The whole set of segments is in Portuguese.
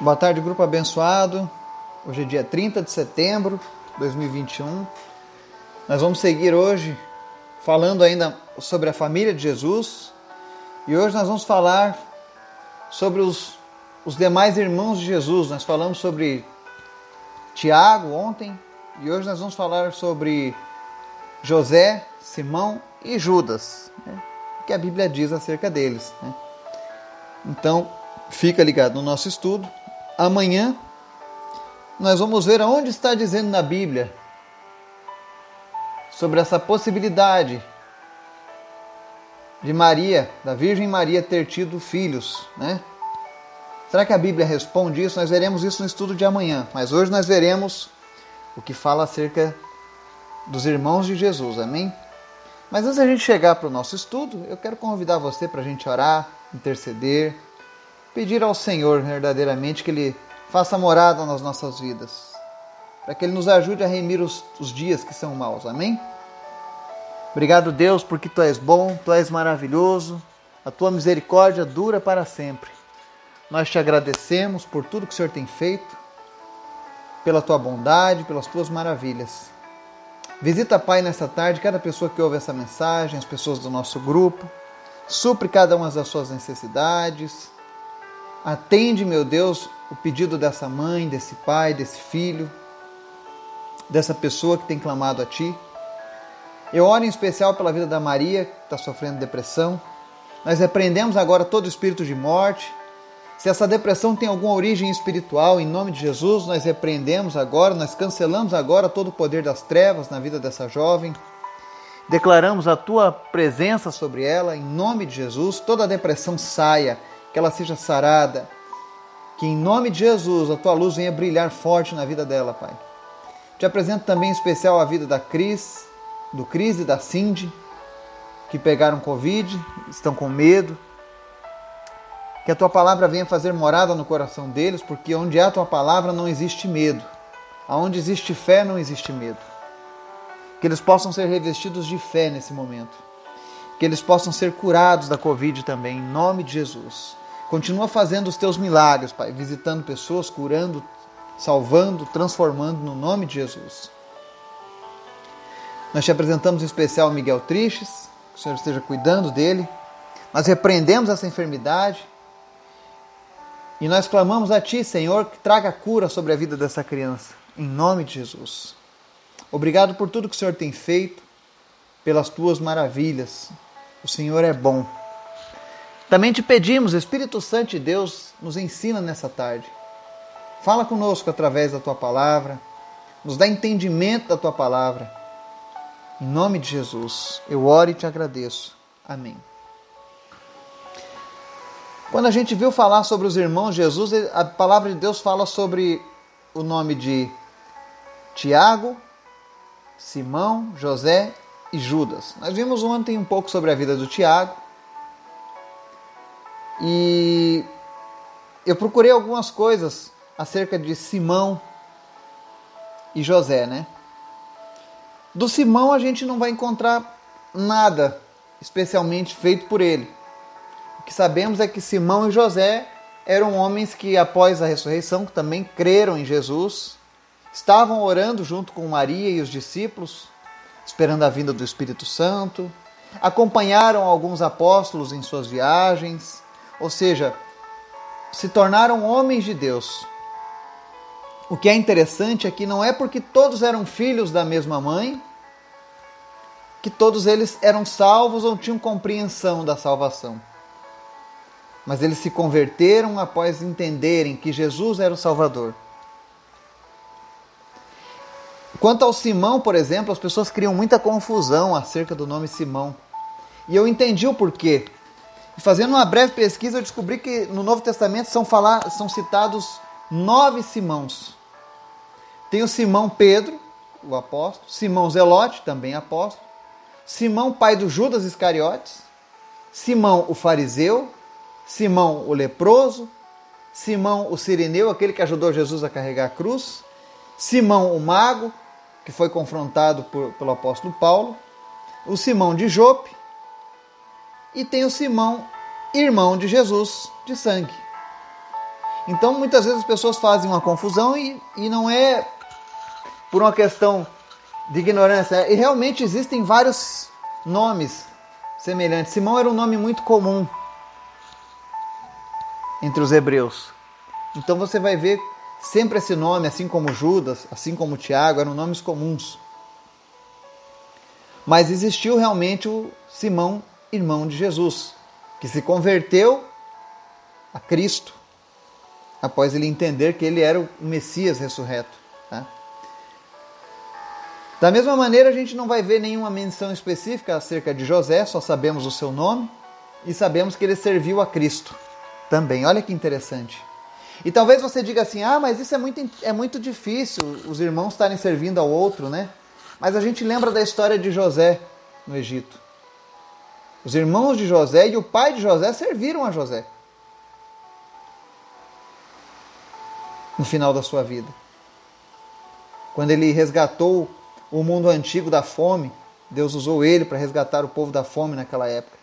Boa tarde, grupo abençoado. Hoje é dia 30 de setembro de 2021. Nós vamos seguir hoje falando ainda sobre a família de Jesus. E hoje nós vamos falar sobre os, os demais irmãos de Jesus. Nós falamos sobre Tiago ontem e hoje nós vamos falar sobre José, Simão e Judas. Né? O que a Bíblia diz acerca deles. Né? Então, fica ligado no nosso estudo amanhã nós vamos ver aonde está dizendo na Bíblia sobre essa possibilidade de Maria, da Virgem Maria ter tido filhos, né? Será que a Bíblia responde isso? Nós veremos isso no estudo de amanhã, mas hoje nós veremos o que fala acerca dos irmãos de Jesus, amém? Mas antes da gente chegar para o nosso estudo, eu quero convidar você para a gente orar, interceder, pedir ao Senhor verdadeiramente que Ele faça morada nas nossas vidas, para que Ele nos ajude a remir os, os dias que são maus. Amém? Obrigado, Deus, porque Tu és bom, Tu és maravilhoso, a Tua misericórdia dura para sempre. Nós te agradecemos por tudo que o Senhor tem feito, pela Tua bondade, pelas Tuas maravilhas. Visita, Pai, nesta tarde cada pessoa que ouve essa mensagem, as pessoas do nosso grupo. Supre cada uma das suas necessidades Atende, meu Deus, o pedido dessa mãe, desse pai, desse filho, dessa pessoa que tem clamado a Ti. Eu oro em especial pela vida da Maria, que está sofrendo depressão. Nós repreendemos agora todo espírito de morte. Se essa depressão tem alguma origem espiritual, em nome de Jesus, nós repreendemos agora, nós cancelamos agora todo o poder das trevas na vida dessa jovem. Declaramos a tua presença sobre ela, em nome de Jesus, toda a depressão saia que ela seja sarada, que em nome de Jesus a tua luz venha brilhar forte na vida dela, Pai. Te apresento também em especial a vida da Cris, do Cris e da Cindy, que pegaram Covid, estão com medo. Que a tua palavra venha fazer morada no coração deles, porque onde há a tua palavra não existe medo. Aonde existe fé não existe medo. Que eles possam ser revestidos de fé nesse momento. Que eles possam ser curados da Covid também, em nome de Jesus. Continua fazendo os teus milagres, Pai, visitando pessoas, curando, salvando, transformando no nome de Jesus. Nós te apresentamos em especial Miguel Triches, que o Senhor esteja cuidando dele. Nós repreendemos essa enfermidade e nós clamamos a Ti, Senhor, que traga cura sobre a vida dessa criança, em nome de Jesus. Obrigado por tudo que o Senhor tem feito, pelas Tuas maravilhas. O Senhor é bom. Também te pedimos, Espírito Santo de Deus, nos ensina nessa tarde. Fala conosco através da tua palavra, nos dá entendimento da tua palavra. Em nome de Jesus, eu oro e te agradeço. Amém. Quando a gente viu falar sobre os irmãos Jesus, a palavra de Deus fala sobre o nome de Tiago, Simão, José e Judas. Nós vimos ontem um pouco sobre a vida do Tiago. E eu procurei algumas coisas acerca de Simão e José, né? Do Simão a gente não vai encontrar nada especialmente feito por ele. O que sabemos é que Simão e José eram homens que após a ressurreição também creram em Jesus, estavam orando junto com Maria e os discípulos, esperando a vinda do Espírito Santo, acompanharam alguns apóstolos em suas viagens, ou seja, se tornaram homens de Deus. O que é interessante é que não é porque todos eram filhos da mesma mãe que todos eles eram salvos ou tinham compreensão da salvação. Mas eles se converteram após entenderem que Jesus era o Salvador. Quanto ao Simão, por exemplo, as pessoas criam muita confusão acerca do nome Simão. E eu entendi o porquê. Fazendo uma breve pesquisa, eu descobri que no Novo Testamento são, falar, são citados nove Simãos. Tem o Simão Pedro, o apóstolo, Simão Zelote, também apóstolo, Simão, pai do Judas Iscariotes, Simão o fariseu, Simão o leproso, Simão o sirineu, aquele que ajudou Jesus a carregar a cruz, Simão o mago, que foi confrontado por, pelo apóstolo Paulo, o Simão de Jope, e tem o Simão, irmão de Jesus, de sangue. Então muitas vezes as pessoas fazem uma confusão e, e não é por uma questão de ignorância. E realmente existem vários nomes semelhantes. Simão era um nome muito comum entre os hebreus. Então você vai ver sempre esse nome, assim como Judas, assim como Tiago, eram nomes comuns. Mas existiu realmente o Simão, irmão de Jesus, que se converteu a Cristo após ele entender que ele era o Messias ressurreto. Tá? Da mesma maneira, a gente não vai ver nenhuma menção específica acerca de José, só sabemos o seu nome e sabemos que ele serviu a Cristo também. Olha que interessante. E talvez você diga assim: ah, mas isso é muito, é muito difícil, os irmãos estarem servindo ao outro, né? Mas a gente lembra da história de José no Egito. Os irmãos de José e o pai de José serviram a José no final da sua vida. Quando ele resgatou o mundo antigo da fome, Deus usou ele para resgatar o povo da fome naquela época.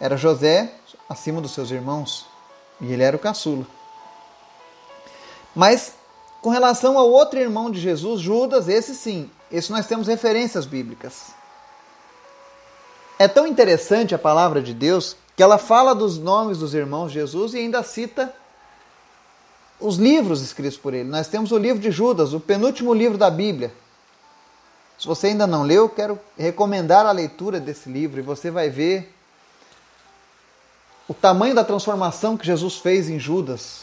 Era José acima dos seus irmãos e ele era o caçula. Mas com relação ao outro irmão de Jesus, Judas, esse sim, esse nós temos referências bíblicas. É tão interessante a palavra de Deus que ela fala dos nomes dos irmãos Jesus e ainda cita os livros escritos por ele. Nós temos o livro de Judas, o penúltimo livro da Bíblia. Se você ainda não leu, quero recomendar a leitura desse livro e você vai ver o tamanho da transformação que Jesus fez em Judas.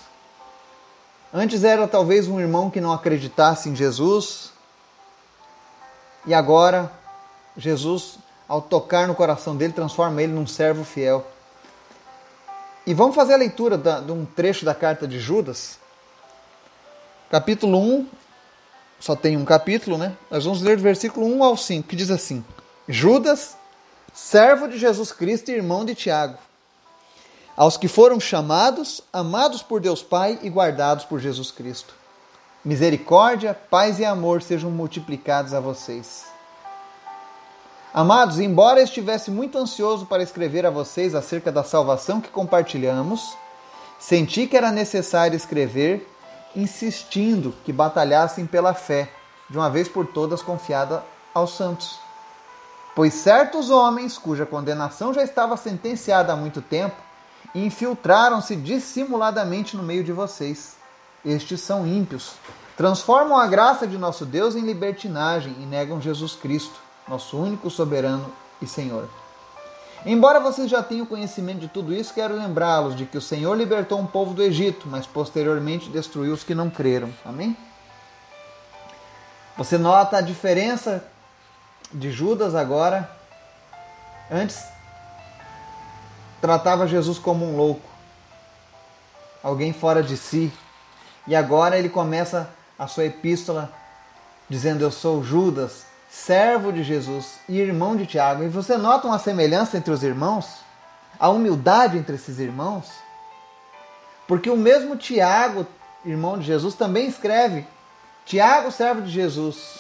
Antes era talvez um irmão que não acreditasse em Jesus, e agora Jesus, ao tocar no coração dele, transforma ele num servo fiel. E vamos fazer a leitura de um trecho da carta de Judas, capítulo 1, só tem um capítulo, né? Nós vamos ler do versículo 1 ao 5, que diz assim: Judas, servo de Jesus Cristo e irmão de Tiago aos que foram chamados, amados por Deus Pai e guardados por Jesus Cristo. Misericórdia, paz e amor sejam multiplicados a vocês. Amados, embora estivesse muito ansioso para escrever a vocês acerca da salvação que compartilhamos, senti que era necessário escrever, insistindo que batalhassem pela fé, de uma vez por todas confiada aos santos. Pois certos homens, cuja condenação já estava sentenciada há muito tempo, infiltraram-se dissimuladamente no meio de vocês. Estes são ímpios. Transformam a graça de nosso Deus em libertinagem e negam Jesus Cristo, nosso único soberano e Senhor. Embora vocês já tenham conhecimento de tudo isso, quero lembrá-los de que o Senhor libertou um povo do Egito, mas posteriormente destruiu os que não creram. Amém? Você nota a diferença de Judas agora? Antes tratava Jesus como um louco, alguém fora de si. E agora ele começa a sua epístola dizendo: Eu sou Judas, servo de Jesus e irmão de Tiago. E você nota uma semelhança entre os irmãos? A humildade entre esses irmãos? Porque o mesmo Tiago, irmão de Jesus, também escreve: Tiago, servo de Jesus.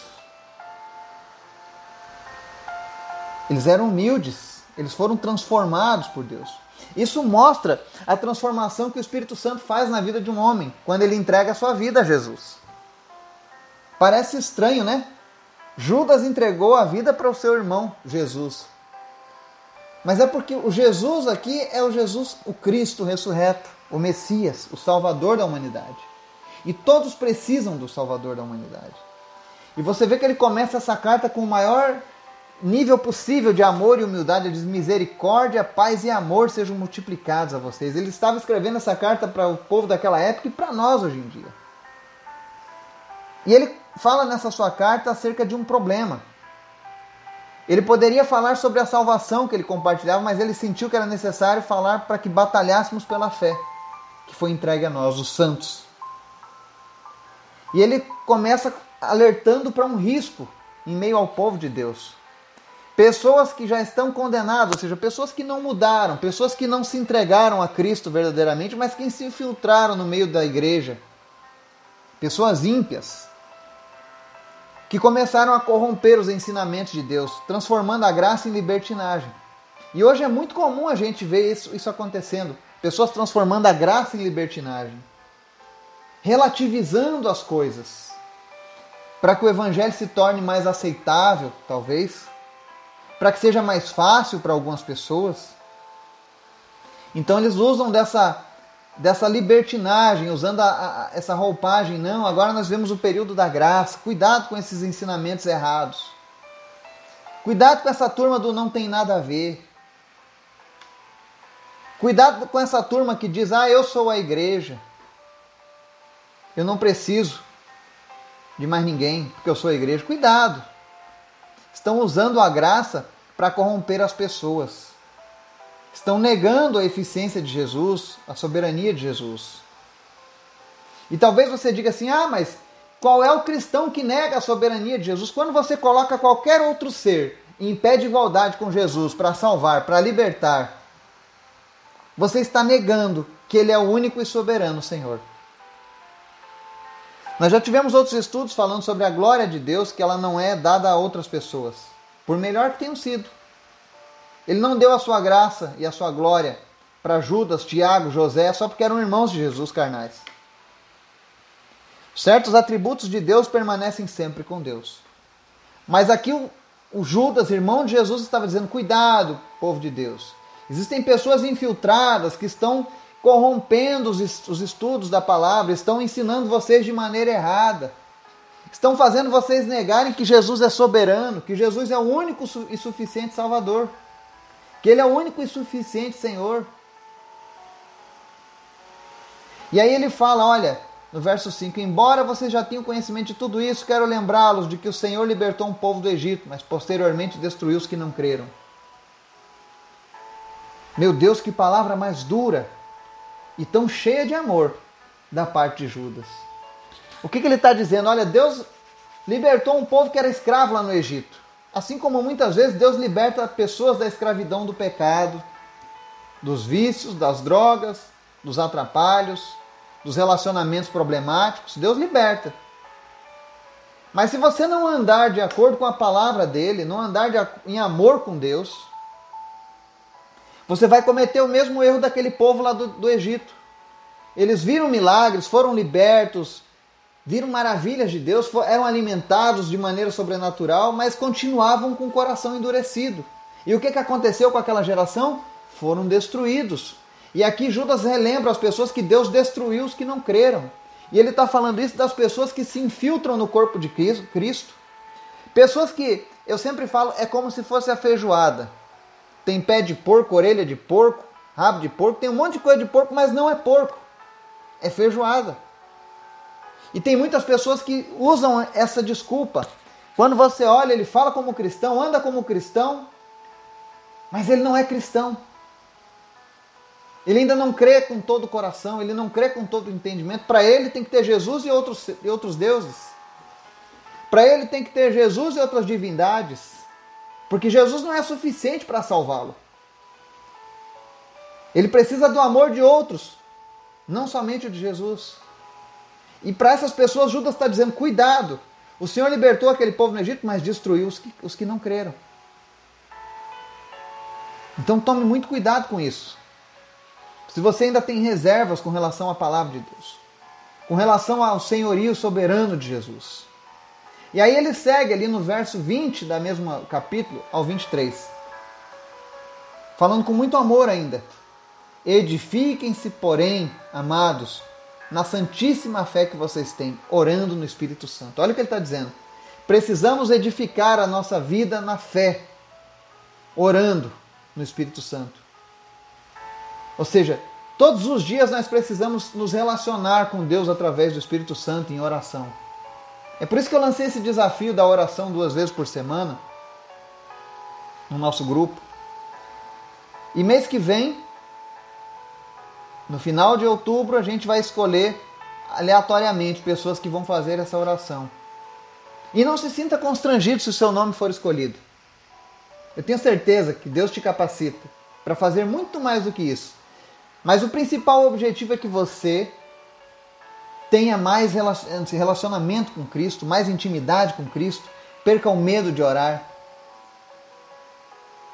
Eles eram humildes eles foram transformados por Deus. Isso mostra a transformação que o Espírito Santo faz na vida de um homem quando ele entrega a sua vida a Jesus. Parece estranho, né? Judas entregou a vida para o seu irmão Jesus. Mas é porque o Jesus aqui é o Jesus, o Cristo ressurreto, o Messias, o Salvador da humanidade. E todos precisam do Salvador da humanidade. E você vê que ele começa essa carta com o maior nível possível de amor e humildade, ele diz: misericórdia, paz e amor sejam multiplicados a vocês. Ele estava escrevendo essa carta para o povo daquela época e para nós hoje em dia. E ele fala nessa sua carta acerca de um problema. Ele poderia falar sobre a salvação que ele compartilhava, mas ele sentiu que era necessário falar para que batalhássemos pela fé que foi entregue a nós, os santos. E ele começa alertando para um risco em meio ao povo de Deus. Pessoas que já estão condenadas, ou seja, pessoas que não mudaram, pessoas que não se entregaram a Cristo verdadeiramente, mas que se infiltraram no meio da igreja. Pessoas ímpias, que começaram a corromper os ensinamentos de Deus, transformando a graça em libertinagem. E hoje é muito comum a gente ver isso, isso acontecendo. pessoas transformando a graça em libertinagem, relativizando as coisas, para que o evangelho se torne mais aceitável, talvez, para que seja mais fácil para algumas pessoas. Então eles usam dessa dessa libertinagem, usando a, a, essa roupagem. Não, agora nós vemos o período da graça. Cuidado com esses ensinamentos errados. Cuidado com essa turma do não tem nada a ver. Cuidado com essa turma que diz: Ah, eu sou a igreja. Eu não preciso de mais ninguém, porque eu sou a igreja. Cuidado. Estão usando a graça para corromper as pessoas estão negando a eficiência de Jesus, a soberania de Jesus. E talvez você diga assim: ah, mas qual é o cristão que nega a soberania de Jesus? Quando você coloca qualquer outro ser em pé de igualdade com Jesus para salvar, para libertar, você está negando que Ele é o único e soberano Senhor. Nós já tivemos outros estudos falando sobre a glória de Deus, que ela não é dada a outras pessoas, por melhor que tenham sido. Ele não deu a sua graça e a sua glória para Judas, Tiago, José, só porque eram irmãos de Jesus carnais. Certos atributos de Deus permanecem sempre com Deus. Mas aqui o, Judas, irmão de Jesus, estava dizendo: cuidado, povo de Deus. Existem pessoas infiltradas que estão corrompendo os estudos da palavra, estão ensinando vocês de maneira errada. Estão fazendo vocês negarem que Jesus é soberano, que Jesus é o único e suficiente Salvador que Ele é o único e suficiente Senhor. E aí ele fala: olha, no verso 5: Embora vocês já tenham conhecimento de tudo isso, quero lembrá-los de que o Senhor libertou um povo do Egito, mas posteriormente destruiu os que não creram. Meu Deus, que palavra mais dura e tão cheia de amor da parte de Judas. O que, que ele está dizendo? Olha, Deus libertou um povo que era escravo lá no Egito. Assim como muitas vezes Deus liberta pessoas da escravidão do pecado, dos vícios, das drogas, dos atrapalhos, dos relacionamentos problemáticos, Deus liberta. Mas se você não andar de acordo com a palavra dele, não andar de, em amor com Deus, você vai cometer o mesmo erro daquele povo lá do, do Egito. Eles viram milagres, foram libertos, viram maravilhas de Deus, eram alimentados de maneira sobrenatural, mas continuavam com o coração endurecido. E o que, que aconteceu com aquela geração? Foram destruídos. E aqui Judas relembra as pessoas que Deus destruiu os que não creram. E ele está falando isso das pessoas que se infiltram no corpo de Cristo. Pessoas que, eu sempre falo, é como se fosse a feijoada. Tem pé de porco, orelha de porco, rabo de porco, tem um monte de coisa de porco, mas não é porco. É feijoada. E tem muitas pessoas que usam essa desculpa. Quando você olha, ele fala como cristão, anda como cristão, mas ele não é cristão. Ele ainda não crê com todo o coração, ele não crê com todo o entendimento. Para ele tem que ter Jesus e outros, e outros deuses. Para ele tem que ter Jesus e outras divindades. Porque Jesus não é suficiente para salvá-lo. Ele precisa do amor de outros, não somente de Jesus. E para essas pessoas, Judas está dizendo: cuidado, o Senhor libertou aquele povo no Egito, mas destruiu os que, os que não creram. Então tome muito cuidado com isso. Se você ainda tem reservas com relação à palavra de Deus, com relação ao senhorio soberano de Jesus. E aí ele segue ali no verso 20 da mesma capítulo ao 23. Falando com muito amor ainda. Edifiquem-se, porém, amados, na santíssima fé que vocês têm, orando no Espírito Santo. Olha o que ele está dizendo. Precisamos edificar a nossa vida na fé, orando no Espírito Santo. Ou seja, todos os dias nós precisamos nos relacionar com Deus através do Espírito Santo em oração. É por isso que eu lancei esse desafio da oração duas vezes por semana no nosso grupo. E mês que vem no final de outubro, a gente vai escolher aleatoriamente pessoas que vão fazer essa oração. E não se sinta constrangido se o seu nome for escolhido. Eu tenho certeza que Deus te capacita para fazer muito mais do que isso. Mas o principal objetivo é que você tenha mais relacionamento com Cristo, mais intimidade com Cristo, perca o medo de orar.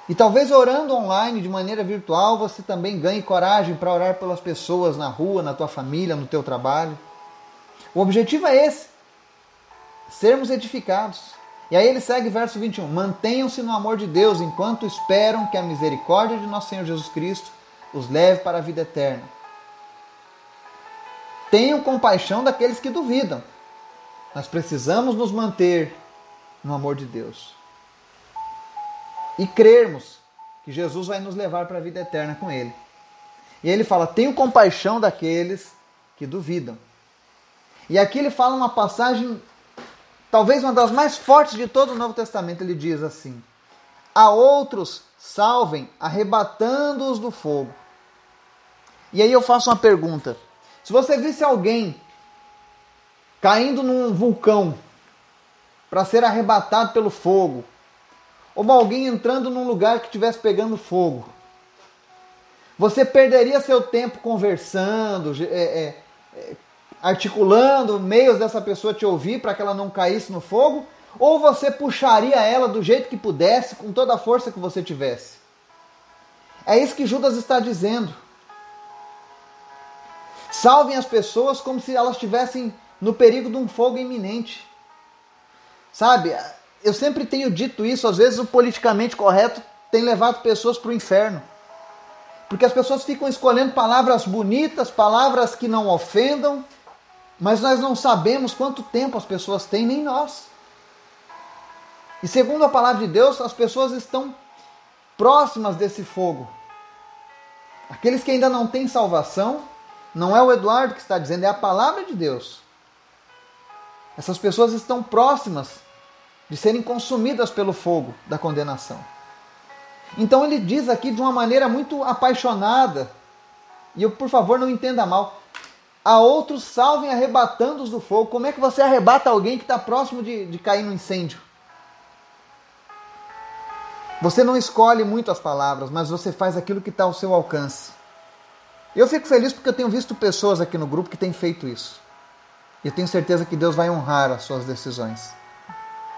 E talvez orando online de maneira virtual você também ganhe coragem para orar pelas pessoas na rua, na tua família, no teu trabalho. O objetivo é esse: sermos edificados. E aí ele segue verso 21. Mantenham-se no amor de Deus enquanto esperam que a misericórdia de nosso Senhor Jesus Cristo os leve para a vida eterna. Tenham compaixão daqueles que duvidam. Nós precisamos nos manter no amor de Deus. E crermos que Jesus vai nos levar para a vida eterna com Ele. E ele fala: tenham compaixão daqueles que duvidam. E aqui ele fala uma passagem talvez uma das mais fortes de todo o Novo Testamento, ele diz assim: A outros salvem, arrebatando-os do fogo. E aí eu faço uma pergunta: se você visse alguém caindo num vulcão para ser arrebatado pelo fogo, ou alguém entrando num lugar que estivesse pegando fogo, você perderia seu tempo conversando, é, é, é, articulando meios dessa pessoa te ouvir para que ela não caísse no fogo? Ou você puxaria ela do jeito que pudesse, com toda a força que você tivesse? É isso que Judas está dizendo. Salvem as pessoas como se elas estivessem no perigo de um fogo iminente. Sabe? Eu sempre tenho dito isso, às vezes o politicamente correto tem levado pessoas para o inferno. Porque as pessoas ficam escolhendo palavras bonitas, palavras que não ofendam, mas nós não sabemos quanto tempo as pessoas têm, nem nós. E segundo a palavra de Deus, as pessoas estão próximas desse fogo. Aqueles que ainda não têm salvação, não é o Eduardo que está dizendo, é a palavra de Deus. Essas pessoas estão próximas de serem consumidas pelo fogo da condenação. Então ele diz aqui de uma maneira muito apaixonada, e eu, por favor, não entenda mal, a outros salvem arrebatando-os do fogo. Como é que você arrebata alguém que está próximo de, de cair no incêndio? Você não escolhe muito as palavras, mas você faz aquilo que está ao seu alcance. Eu fico feliz porque eu tenho visto pessoas aqui no grupo que têm feito isso. E eu tenho certeza que Deus vai honrar as suas decisões.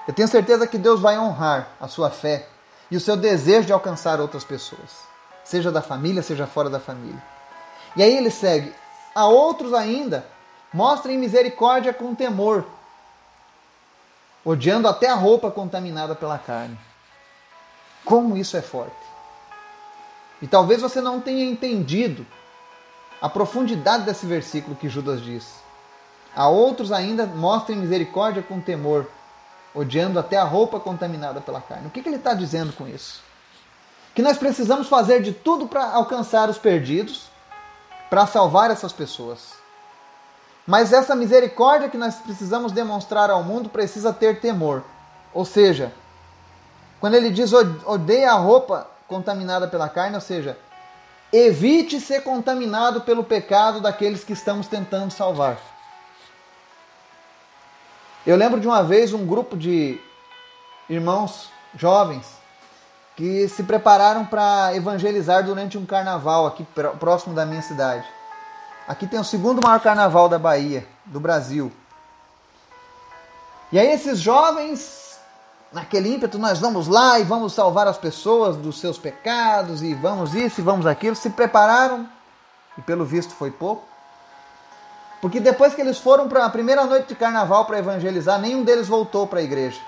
Eu tenho certeza que Deus vai honrar a sua fé e o seu desejo de alcançar outras pessoas, seja da família, seja fora da família. E aí ele segue: a outros ainda, mostrem misericórdia com temor, odiando até a roupa contaminada pela carne. Como isso é forte. E talvez você não tenha entendido a profundidade desse versículo que Judas diz. A outros ainda mostrem misericórdia com temor, odiando até a roupa contaminada pela carne. O que, que ele está dizendo com isso? Que nós precisamos fazer de tudo para alcançar os perdidos, para salvar essas pessoas. Mas essa misericórdia que nós precisamos demonstrar ao mundo precisa ter temor. Ou seja, quando ele diz odeia a roupa contaminada pela carne, ou seja, evite ser contaminado pelo pecado daqueles que estamos tentando salvar. Eu lembro de uma vez um grupo de irmãos jovens que se prepararam para evangelizar durante um carnaval aqui próximo da minha cidade. Aqui tem o segundo maior carnaval da Bahia, do Brasil. E aí esses jovens, naquele ímpeto, nós vamos lá e vamos salvar as pessoas dos seus pecados e vamos isso e vamos aquilo, se prepararam e pelo visto foi pouco. Porque depois que eles foram para a primeira noite de carnaval para evangelizar, nenhum deles voltou para a igreja.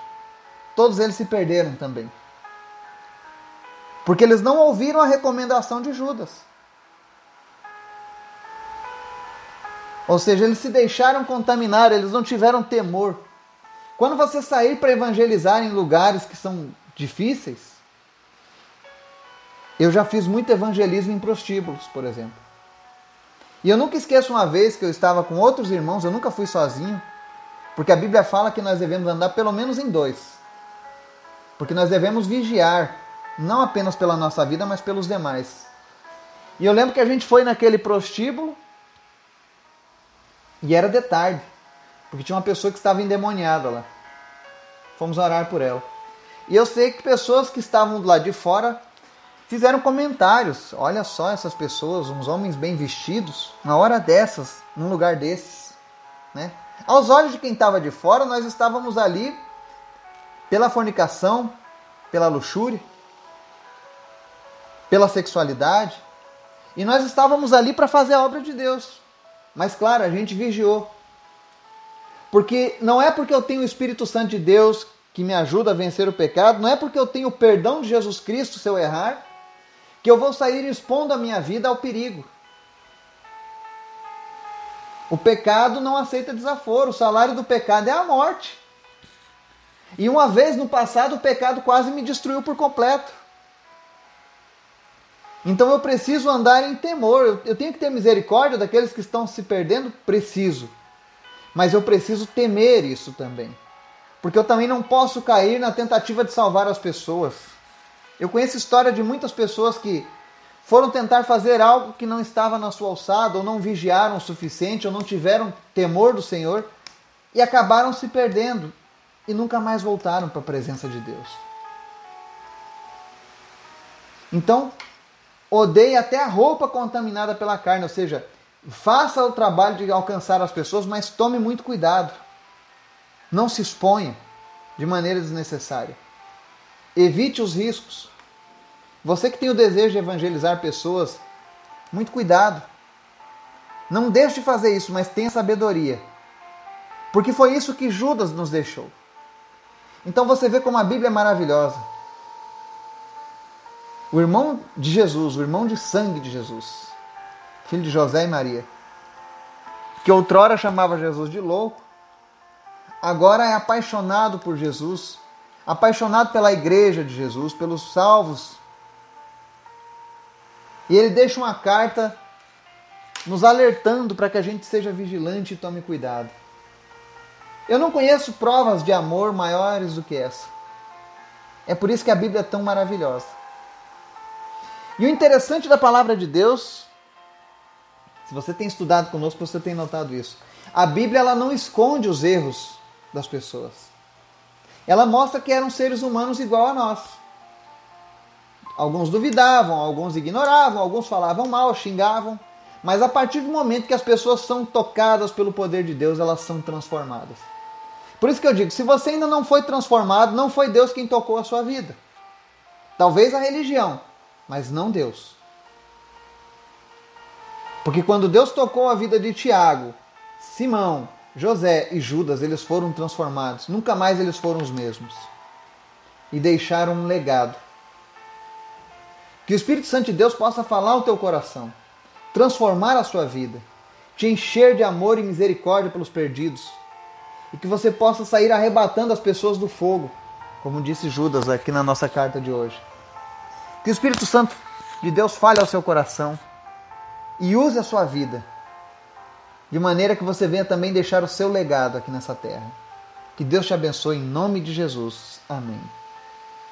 Todos eles se perderam também. Porque eles não ouviram a recomendação de Judas. Ou seja, eles se deixaram contaminar, eles não tiveram temor. Quando você sair para evangelizar em lugares que são difíceis, eu já fiz muito evangelismo em prostíbulos, por exemplo. E eu nunca esqueço uma vez que eu estava com outros irmãos, eu nunca fui sozinho, porque a Bíblia fala que nós devemos andar pelo menos em dois. Porque nós devemos vigiar não apenas pela nossa vida, mas pelos demais. E eu lembro que a gente foi naquele prostíbulo e era de tarde, porque tinha uma pessoa que estava endemoniada lá. Fomos orar por ela. E eu sei que pessoas que estavam do lado de fora fizeram comentários. Olha só essas pessoas, uns homens bem vestidos, na hora dessas, num lugar desses. Né? Aos olhos de quem estava de fora, nós estávamos ali pela fornicação, pela luxúria. pela sexualidade, e nós estávamos ali para fazer a obra de Deus. Mas claro, a gente vigiou. Porque não é porque eu tenho o Espírito Santo de Deus que me ajuda a vencer o pecado, não é porque eu tenho o perdão de Jesus Cristo se eu errar, que eu vou sair expondo a minha vida ao perigo. O pecado não aceita desaforo, o salário do pecado é a morte. E uma vez no passado o pecado quase me destruiu por completo. Então eu preciso andar em temor, eu tenho que ter misericórdia daqueles que estão se perdendo, preciso. Mas eu preciso temer isso também. Porque eu também não posso cair na tentativa de salvar as pessoas. Eu conheço história de muitas pessoas que foram tentar fazer algo que não estava na sua alçada, ou não vigiaram o suficiente, ou não tiveram temor do Senhor, e acabaram se perdendo e nunca mais voltaram para a presença de Deus. Então, odeie até a roupa contaminada pela carne, ou seja, faça o trabalho de alcançar as pessoas, mas tome muito cuidado. Não se exponha de maneira desnecessária. Evite os riscos. Você que tem o desejo de evangelizar pessoas, muito cuidado. Não deixe de fazer isso, mas tenha sabedoria. Porque foi isso que Judas nos deixou. Então você vê como a Bíblia é maravilhosa. O irmão de Jesus, o irmão de sangue de Jesus, filho de José e Maria, que outrora chamava Jesus de louco, agora é apaixonado por Jesus, apaixonado pela igreja de Jesus, pelos salvos. E ele deixa uma carta nos alertando para que a gente seja vigilante e tome cuidado. Eu não conheço provas de amor maiores do que essa. É por isso que a Bíblia é tão maravilhosa. E o interessante da palavra de Deus, se você tem estudado conosco, você tem notado isso. A Bíblia ela não esconde os erros das pessoas. Ela mostra que eram seres humanos igual a nós. Alguns duvidavam, alguns ignoravam, alguns falavam mal, xingavam, mas a partir do momento que as pessoas são tocadas pelo poder de Deus, elas são transformadas. Por isso que eu digo, se você ainda não foi transformado, não foi Deus quem tocou a sua vida. Talvez a religião, mas não Deus. Porque quando Deus tocou a vida de Tiago, Simão, José e Judas, eles foram transformados. Nunca mais eles foram os mesmos. E deixaram um legado. Que o Espírito Santo de Deus possa falar ao teu coração, transformar a sua vida, te encher de amor e misericórdia pelos perdidos. E que você possa sair arrebatando as pessoas do fogo, como disse Judas aqui na nossa carta de hoje. Que o Espírito Santo de Deus fale ao seu coração e use a sua vida de maneira que você venha também deixar o seu legado aqui nessa terra. Que Deus te abençoe em nome de Jesus. Amém.